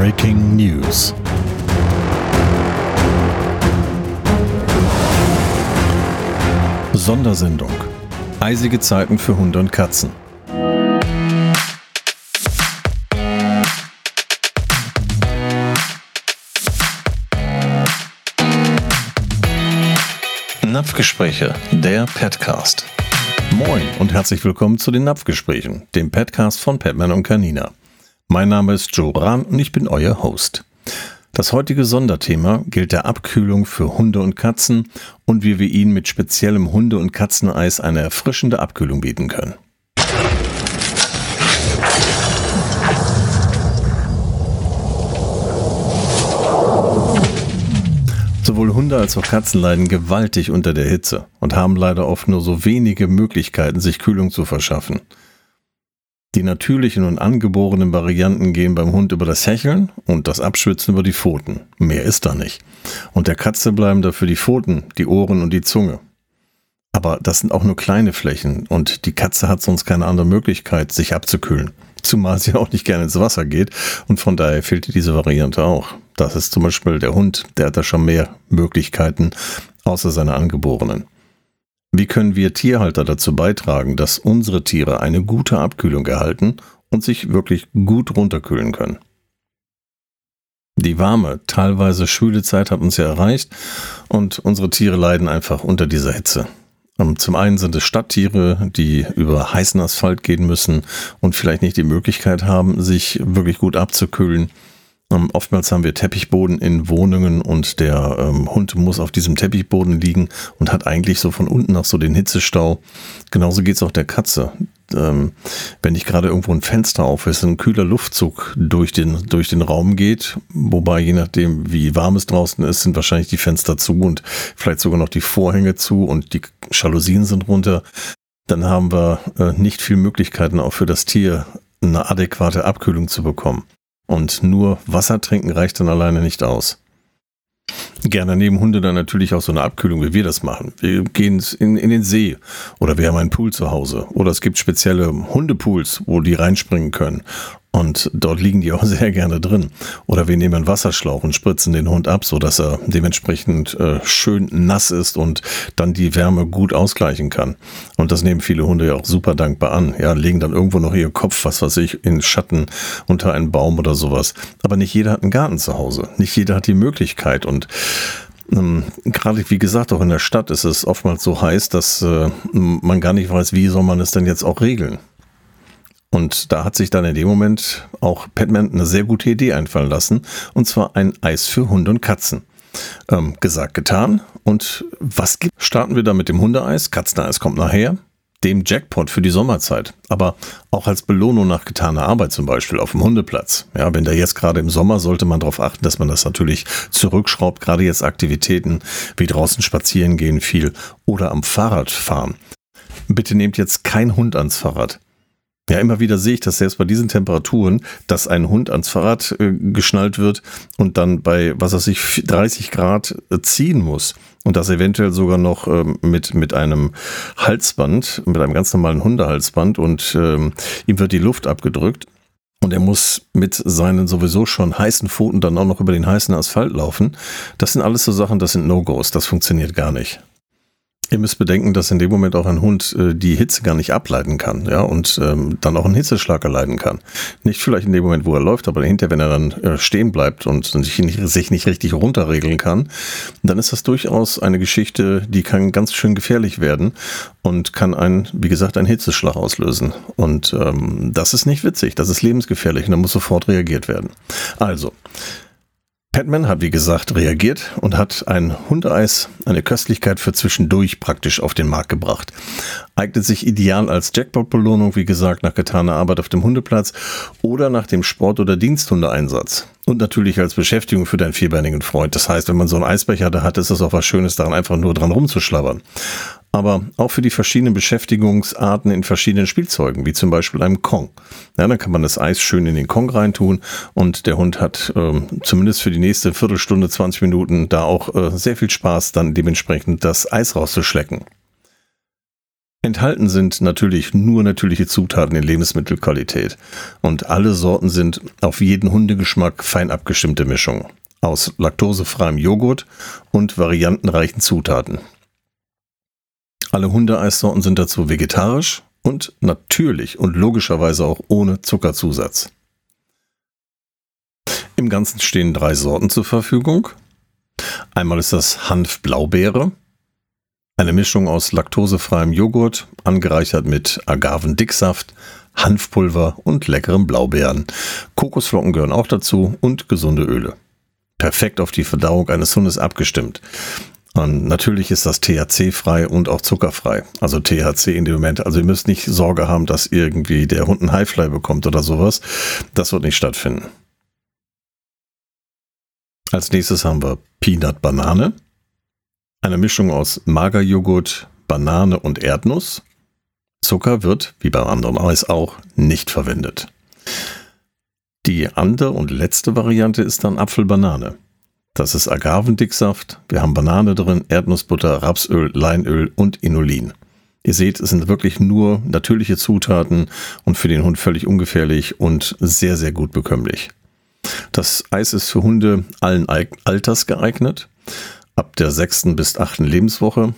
Breaking News. Sondersendung. Eisige Zeiten für Hunde und Katzen. Napfgespräche, der Petcast. Moin und herzlich willkommen zu den Napfgesprächen, dem Petcast von Petman und Canina. Mein Name ist Joe Rahn und ich bin euer Host. Das heutige Sonderthema gilt der Abkühlung für Hunde und Katzen und wie wir ihnen mit speziellem Hunde- und Katzeneis eine erfrischende Abkühlung bieten können. Sowohl Hunde als auch Katzen leiden gewaltig unter der Hitze und haben leider oft nur so wenige Möglichkeiten, sich Kühlung zu verschaffen. Die natürlichen und angeborenen Varianten gehen beim Hund über das Hecheln und das Abschwitzen über die Pfoten. Mehr ist da nicht. Und der Katze bleiben dafür die Pfoten, die Ohren und die Zunge. Aber das sind auch nur kleine Flächen und die Katze hat sonst keine andere Möglichkeit, sich abzukühlen. Zumal sie auch nicht gerne ins Wasser geht und von daher fehlt ihr diese Variante auch. Das ist zum Beispiel der Hund, der hat da schon mehr Möglichkeiten, außer seine Angeborenen. Wie können wir Tierhalter dazu beitragen, dass unsere Tiere eine gute Abkühlung erhalten und sich wirklich gut runterkühlen können? Die warme, teilweise schwüle Zeit hat uns ja erreicht und unsere Tiere leiden einfach unter dieser Hitze. Ähm, zum einen sind es Stadttiere, die über heißen Asphalt gehen müssen und vielleicht nicht die Möglichkeit haben, sich wirklich gut abzukühlen. Ähm, oftmals haben wir Teppichboden in Wohnungen und der ähm, Hund muss auf diesem Teppichboden liegen und hat eigentlich so von unten noch so den Hitzestau. Genauso geht's auch der Katze. Ähm, wenn nicht gerade irgendwo ein Fenster auf ist, ein kühler Luftzug durch den, durch den Raum geht, wobei je nachdem, wie warm es draußen ist, sind wahrscheinlich die Fenster zu und vielleicht sogar noch die Vorhänge zu und die Jalousien sind runter, dann haben wir äh, nicht viel Möglichkeiten auch für das Tier eine adäquate Abkühlung zu bekommen. Und nur Wasser trinken reicht dann alleine nicht aus. Gerne nehmen Hunde dann natürlich auch so eine Abkühlung, wie wir das machen. Wir gehen in, in den See oder wir haben einen Pool zu Hause oder es gibt spezielle Hundepools, wo die reinspringen können. Und dort liegen die auch sehr gerne drin. Oder wir nehmen einen Wasserschlauch und spritzen den Hund ab, so dass er dementsprechend äh, schön nass ist und dann die Wärme gut ausgleichen kann. Und das nehmen viele Hunde ja auch super dankbar an. Ja, legen dann irgendwo noch ihr Kopf, was weiß ich, in Schatten unter einen Baum oder sowas. Aber nicht jeder hat einen Garten zu Hause. Nicht jeder hat die Möglichkeit und ähm, gerade wie gesagt, auch in der Stadt ist es oftmals so heiß, dass äh, man gar nicht weiß, wie soll man es denn jetzt auch regeln. Und da hat sich dann in dem Moment auch Padman eine sehr gute Idee einfallen lassen. Und zwar ein Eis für Hunde und Katzen. Ähm, gesagt, getan. Und was gibt? Starten wir da mit dem Hundeeis. Katzeneis kommt nachher. Dem Jackpot für die Sommerzeit. Aber auch als Belohnung nach getaner Arbeit zum Beispiel auf dem Hundeplatz. Ja, wenn da jetzt gerade im Sommer sollte man darauf achten, dass man das natürlich zurückschraubt. Gerade jetzt Aktivitäten wie draußen spazieren gehen viel oder am Fahrrad fahren. Bitte nehmt jetzt kein Hund ans Fahrrad. Ja, immer wieder sehe ich das selbst bei diesen Temperaturen, dass ein Hund ans Fahrrad äh, geschnallt wird und dann bei, was weiß ich, 30 Grad äh, ziehen muss. Und das eventuell sogar noch ähm, mit, mit einem Halsband, mit einem ganz normalen Hundehalsband und ähm, ihm wird die Luft abgedrückt. Und er muss mit seinen sowieso schon heißen Pfoten dann auch noch über den heißen Asphalt laufen. Das sind alles so Sachen, das sind No-Gos. Das funktioniert gar nicht. Ihr müsst bedenken, dass in dem Moment auch ein Hund äh, die Hitze gar nicht ableiten kann, ja, und ähm, dann auch einen Hitzeschlag erleiden kann. Nicht vielleicht in dem Moment, wo er läuft, aber hinterher, wenn er dann äh, stehen bleibt und sich nicht, sich nicht richtig runterregeln kann, dann ist das durchaus eine Geschichte, die kann ganz schön gefährlich werden und kann einen, wie gesagt, einen Hitzeschlag auslösen. Und ähm, das ist nicht witzig, das ist lebensgefährlich und da muss sofort reagiert werden. Also, Padman hat wie gesagt reagiert und hat ein Hundeeis, eine Köstlichkeit für zwischendurch praktisch auf den Markt gebracht. Eignet sich ideal als Jackpot-Belohnung, wie gesagt, nach getaner Arbeit auf dem Hundeplatz oder nach dem Sport- oder Diensthundeeinsatz. Und natürlich als Beschäftigung für deinen vierbeinigen Freund. Das heißt, wenn man so einen Eisbecher da hat, ist es auch was Schönes daran, einfach nur dran rumzuschlabbern aber auch für die verschiedenen Beschäftigungsarten in verschiedenen Spielzeugen, wie zum Beispiel einem Kong. Ja, dann kann man das Eis schön in den Kong reintun und der Hund hat ähm, zumindest für die nächste Viertelstunde, 20 Minuten da auch äh, sehr viel Spaß, dann dementsprechend das Eis rauszuschlecken. Enthalten sind natürlich nur natürliche Zutaten in Lebensmittelqualität und alle Sorten sind auf jeden Hundegeschmack fein abgestimmte Mischungen aus laktosefreiem Joghurt und variantenreichen Zutaten. Alle Hundeeissorten sind dazu vegetarisch und natürlich und logischerweise auch ohne Zuckerzusatz. Im Ganzen stehen drei Sorten zur Verfügung. Einmal ist das Hanf-Blaubeere, eine Mischung aus laktosefreiem Joghurt, angereichert mit Agavendicksaft, Hanfpulver und leckerem Blaubeeren. Kokosflocken gehören auch dazu und gesunde Öle. Perfekt auf die Verdauung eines Hundes abgestimmt. Und natürlich ist das THC-frei und auch zuckerfrei. Also THC in dem Moment. Also ihr müsst nicht Sorge haben, dass irgendwie der Hund ein Highfly bekommt oder sowas. Das wird nicht stattfinden. Als nächstes haben wir Peanut Banane. Eine Mischung aus Magerjoghurt, Banane und Erdnuss. Zucker wird, wie beim anderen Eis auch, nicht verwendet. Die andere und letzte Variante ist dann Apfelbanane. Das ist Agavendicksaft. Wir haben Banane drin, Erdnussbutter, Rapsöl, Leinöl und Inulin. Ihr seht, es sind wirklich nur natürliche Zutaten und für den Hund völlig ungefährlich und sehr, sehr gut bekömmlich. Das Eis ist für Hunde allen Alters geeignet ab der sechsten bis achten Lebenswoche.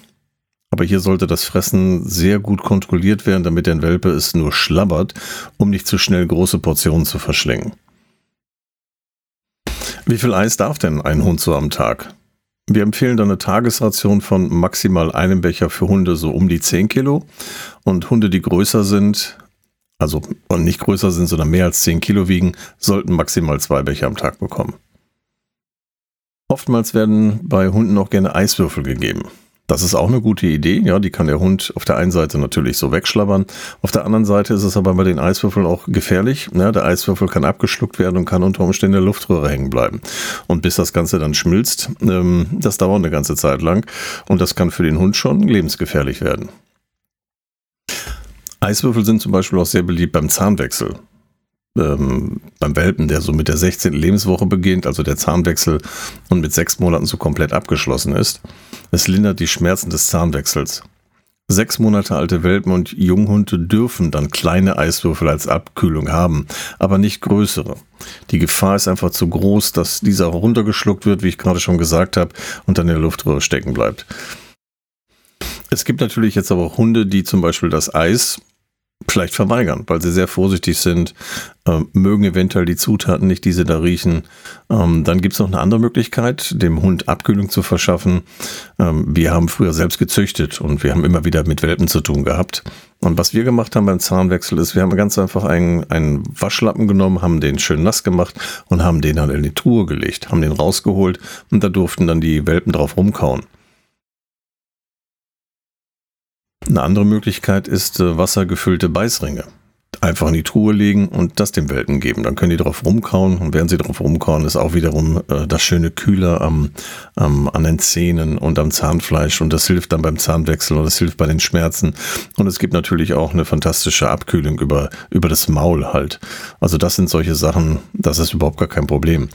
Aber hier sollte das Fressen sehr gut kontrolliert werden, damit der Welpe es nur schlabbert, um nicht zu schnell große Portionen zu verschlingen. Wie viel Eis darf denn ein Hund so am Tag? Wir empfehlen dann eine Tagesration von maximal einem Becher für Hunde so um die 10 Kilo. Und Hunde, die größer sind, also und nicht größer sind, sondern mehr als 10 Kilo wiegen, sollten maximal zwei Becher am Tag bekommen. Oftmals werden bei Hunden auch gerne Eiswürfel gegeben. Das ist auch eine gute Idee. Ja, die kann der Hund auf der einen Seite natürlich so wegschlabbern. Auf der anderen Seite ist es aber bei den Eiswürfeln auch gefährlich. Ja, der Eiswürfel kann abgeschluckt werden und kann unter Umständen in der Luftröhre hängen bleiben. Und bis das Ganze dann schmilzt, ähm, das dauert eine ganze Zeit lang. Und das kann für den Hund schon lebensgefährlich werden. Eiswürfel sind zum Beispiel auch sehr beliebt beim Zahnwechsel ähm, beim Welpen, der so mit der 16. Lebenswoche beginnt, also der Zahnwechsel und mit sechs Monaten so komplett abgeschlossen ist. Es lindert die Schmerzen des Zahnwechsels. Sechs Monate alte Welpen und Junghunde dürfen dann kleine Eiswürfel als Abkühlung haben, aber nicht größere. Die Gefahr ist einfach zu groß, dass dieser runtergeschluckt wird, wie ich gerade schon gesagt habe, und dann in der Luftröhre stecken bleibt. Es gibt natürlich jetzt aber auch Hunde, die zum Beispiel das Eis vielleicht verweigern, weil sie sehr vorsichtig sind, äh, mögen eventuell die Zutaten nicht, die sie da riechen. Ähm, dann gibt es noch eine andere Möglichkeit, dem Hund Abkühlung zu verschaffen. Ähm, wir haben früher selbst gezüchtet und wir haben immer wieder mit Welpen zu tun gehabt. Und was wir gemacht haben beim Zahnwechsel ist, wir haben ganz einfach einen, einen Waschlappen genommen, haben den schön nass gemacht und haben den dann in die Truhe gelegt, haben den rausgeholt und da durften dann die Welpen drauf rumkauen. Eine andere Möglichkeit ist äh, wassergefüllte Beißringe. Einfach in die Truhe legen und das dem Welten geben. Dann können die drauf rumkauen und während sie drauf rumkauen, ist auch wiederum äh, das schöne Kühler am, am, an den Zähnen und am Zahnfleisch und das hilft dann beim Zahnwechsel und das hilft bei den Schmerzen. Und es gibt natürlich auch eine fantastische Abkühlung über, über das Maul halt. Also das sind solche Sachen, das ist überhaupt gar kein Problem.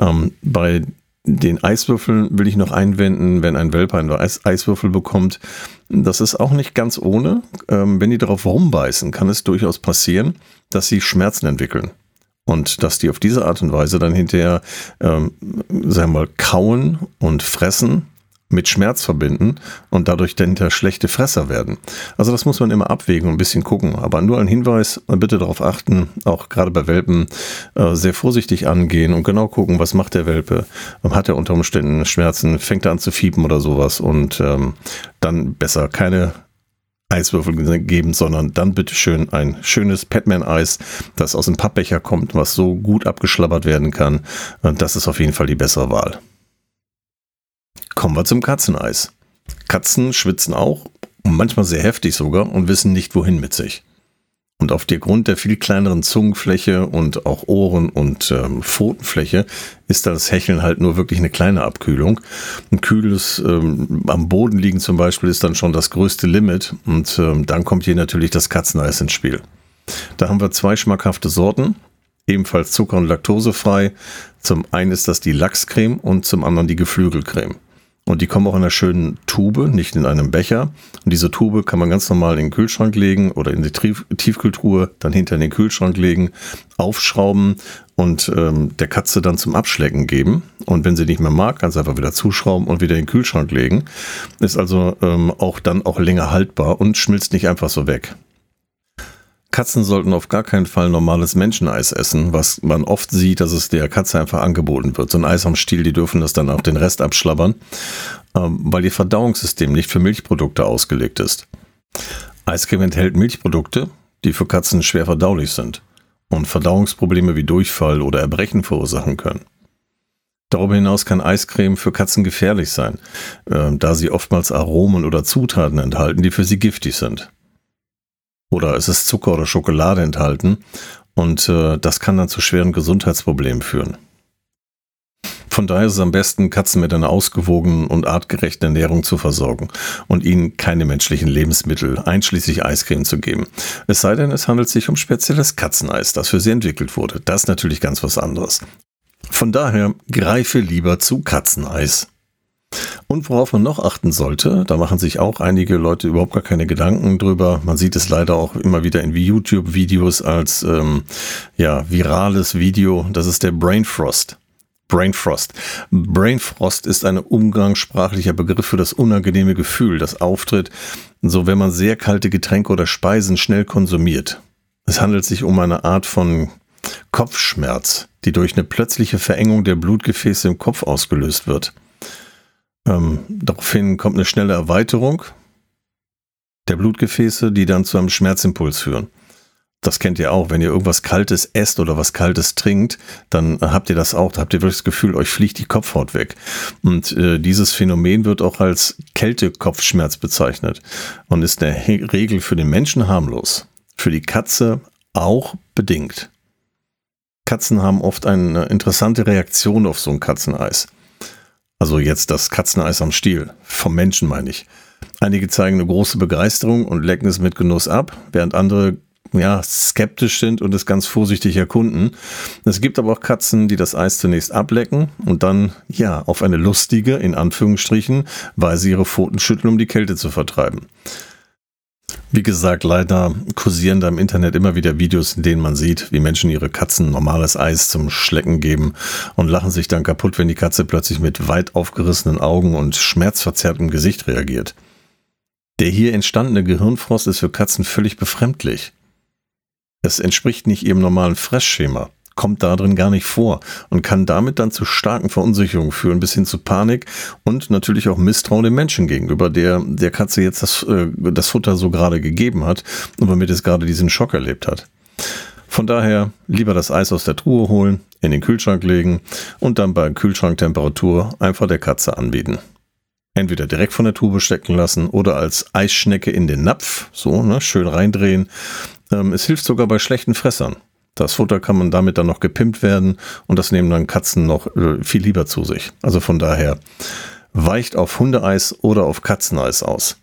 Ähm, bei den Eiswürfeln will ich noch einwenden, wenn ein Welpe einen Eis Eiswürfel bekommt. Das ist auch nicht ganz ohne. Ähm, wenn die darauf rumbeißen, kann es durchaus passieren, dass sie Schmerzen entwickeln. Und dass die auf diese Art und Weise dann hinterher, ähm, sagen wir mal, kauen und fressen mit Schmerz verbinden und dadurch dahinter schlechte Fresser werden. Also das muss man immer abwägen und ein bisschen gucken. Aber nur ein Hinweis, bitte darauf achten, auch gerade bei Welpen äh, sehr vorsichtig angehen und genau gucken, was macht der Welpe. Hat er unter Umständen Schmerzen, fängt er an zu fiepen oder sowas und ähm, dann besser keine Eiswürfel geben, sondern dann bitte schön ein schönes Petman-Eis, das aus dem Pappbecher kommt, was so gut abgeschlabbert werden kann. Das ist auf jeden Fall die bessere Wahl. Kommen wir zum Katzeneis. Katzen schwitzen auch, manchmal sehr heftig sogar, und wissen nicht, wohin mit sich. Und auf der Grund der viel kleineren Zungenfläche und auch Ohren- und ähm, Pfotenfläche ist das Hecheln halt nur wirklich eine kleine Abkühlung. Ein kühles ähm, am Boden liegen zum Beispiel ist dann schon das größte Limit und ähm, dann kommt hier natürlich das Katzeneis ins Spiel. Da haben wir zwei schmackhafte Sorten, ebenfalls zucker- und laktosefrei. Zum einen ist das die Lachscreme und zum anderen die Geflügelcreme. Und die kommen auch in einer schönen Tube, nicht in einem Becher. Und diese Tube kann man ganz normal in den Kühlschrank legen oder in die Tiefkühltruhe, dann hinter in den Kühlschrank legen, aufschrauben und ähm, der Katze dann zum Abschlecken geben. Und wenn sie nicht mehr mag, kann sie einfach wieder zuschrauben und wieder in den Kühlschrank legen. Ist also ähm, auch dann auch länger haltbar und schmilzt nicht einfach so weg. Katzen sollten auf gar keinen Fall normales Menscheneis essen, was man oft sieht, dass es der Katze einfach angeboten wird. So ein Eis am Stiel, die dürfen das dann auch den Rest abschlabbern, ähm, weil ihr Verdauungssystem nicht für Milchprodukte ausgelegt ist. Eiscreme enthält Milchprodukte, die für Katzen schwer verdaulich sind und Verdauungsprobleme wie Durchfall oder Erbrechen verursachen können. Darüber hinaus kann Eiscreme für Katzen gefährlich sein, äh, da sie oftmals Aromen oder Zutaten enthalten, die für sie giftig sind oder es ist Zucker oder Schokolade enthalten und äh, das kann dann zu schweren Gesundheitsproblemen führen. Von daher ist es am besten, Katzen mit einer ausgewogenen und artgerechten Ernährung zu versorgen und ihnen keine menschlichen Lebensmittel, einschließlich Eiscreme, zu geben. Es sei denn, es handelt sich um spezielles Katzeneis, das für sie entwickelt wurde. Das ist natürlich ganz was anderes. Von daher greife lieber zu Katzeneis. Und worauf man noch achten sollte, da machen sich auch einige Leute überhaupt gar keine Gedanken drüber. Man sieht es leider auch immer wieder in YouTube-Videos als ähm, ja, virales Video. Das ist der Brain Frost. Brain Frost. Brain Frost ist ein umgangssprachlicher Begriff für das unangenehme Gefühl, das auftritt, so wenn man sehr kalte Getränke oder Speisen schnell konsumiert. Es handelt sich um eine Art von Kopfschmerz, die durch eine plötzliche Verengung der Blutgefäße im Kopf ausgelöst wird. Ähm, daraufhin kommt eine schnelle Erweiterung der Blutgefäße, die dann zu einem Schmerzimpuls führen. Das kennt ihr auch, wenn ihr irgendwas Kaltes esst oder was Kaltes trinkt, dann habt ihr das auch. Da habt ihr wirklich das Gefühl, euch fliegt die Kopfhaut weg. Und äh, dieses Phänomen wird auch als Kältekopfschmerz bezeichnet und ist in der Regel für den Menschen harmlos. Für die Katze auch bedingt. Katzen haben oft eine interessante Reaktion auf so ein Katzeneis. Also jetzt das Katzeneis am Stiel. Vom Menschen meine ich. Einige zeigen eine große Begeisterung und lecken es mit Genuss ab, während andere ja, skeptisch sind und es ganz vorsichtig erkunden. Es gibt aber auch Katzen, die das Eis zunächst ablecken und dann, ja, auf eine lustige, in Anführungsstrichen, Weise ihre Pfoten schütteln, um die Kälte zu vertreiben. Wie gesagt, leider kursieren da im Internet immer wieder Videos, in denen man sieht, wie Menschen ihre Katzen normales Eis zum Schlecken geben und lachen sich dann kaputt, wenn die Katze plötzlich mit weit aufgerissenen Augen und schmerzverzerrtem Gesicht reagiert. Der hier entstandene Gehirnfrost ist für Katzen völlig befremdlich. Es entspricht nicht ihrem normalen Fressschema kommt da drin gar nicht vor und kann damit dann zu starken Verunsicherungen führen, bis hin zu Panik und natürlich auch Misstrauen dem Menschen gegenüber, der der Katze jetzt das, äh, das Futter so gerade gegeben hat und womit es gerade diesen Schock erlebt hat. Von daher lieber das Eis aus der Truhe holen, in den Kühlschrank legen und dann bei Kühlschranktemperatur einfach der Katze anbieten. Entweder direkt von der Tube stecken lassen oder als Eisschnecke in den Napf, so ne, schön reindrehen. Ähm, es hilft sogar bei schlechten Fressern. Das Futter kann man damit dann noch gepimpt werden und das nehmen dann Katzen noch äh, viel lieber zu sich. Also von daher weicht auf Hundeeis oder auf Katzeneis aus.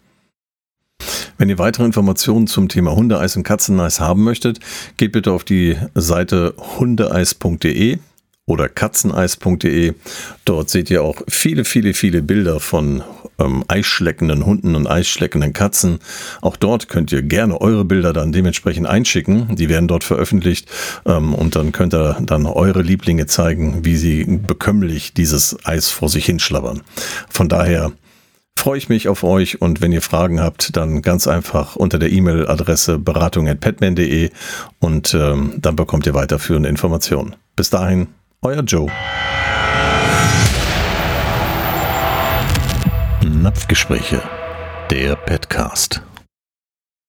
Wenn ihr weitere Informationen zum Thema Hundeeis und Katzeneis haben möchtet, geht bitte auf die Seite hundeeis.de oder katzeneis.de. Dort seht ihr auch viele, viele, viele Bilder von ähm, eisschleckenden Hunden und eisschleckenden Katzen. Auch dort könnt ihr gerne eure Bilder dann dementsprechend einschicken. Die werden dort veröffentlicht ähm, und dann könnt ihr dann eure Lieblinge zeigen, wie sie bekömmlich dieses Eis vor sich hinschlabbern. Von daher freue ich mich auf euch und wenn ihr Fragen habt, dann ganz einfach unter der E-Mail-Adresse beratung.petman.de und ähm, dann bekommt ihr weiterführende Informationen. Bis dahin, euer Joe. Napfgespräche, der Petcast.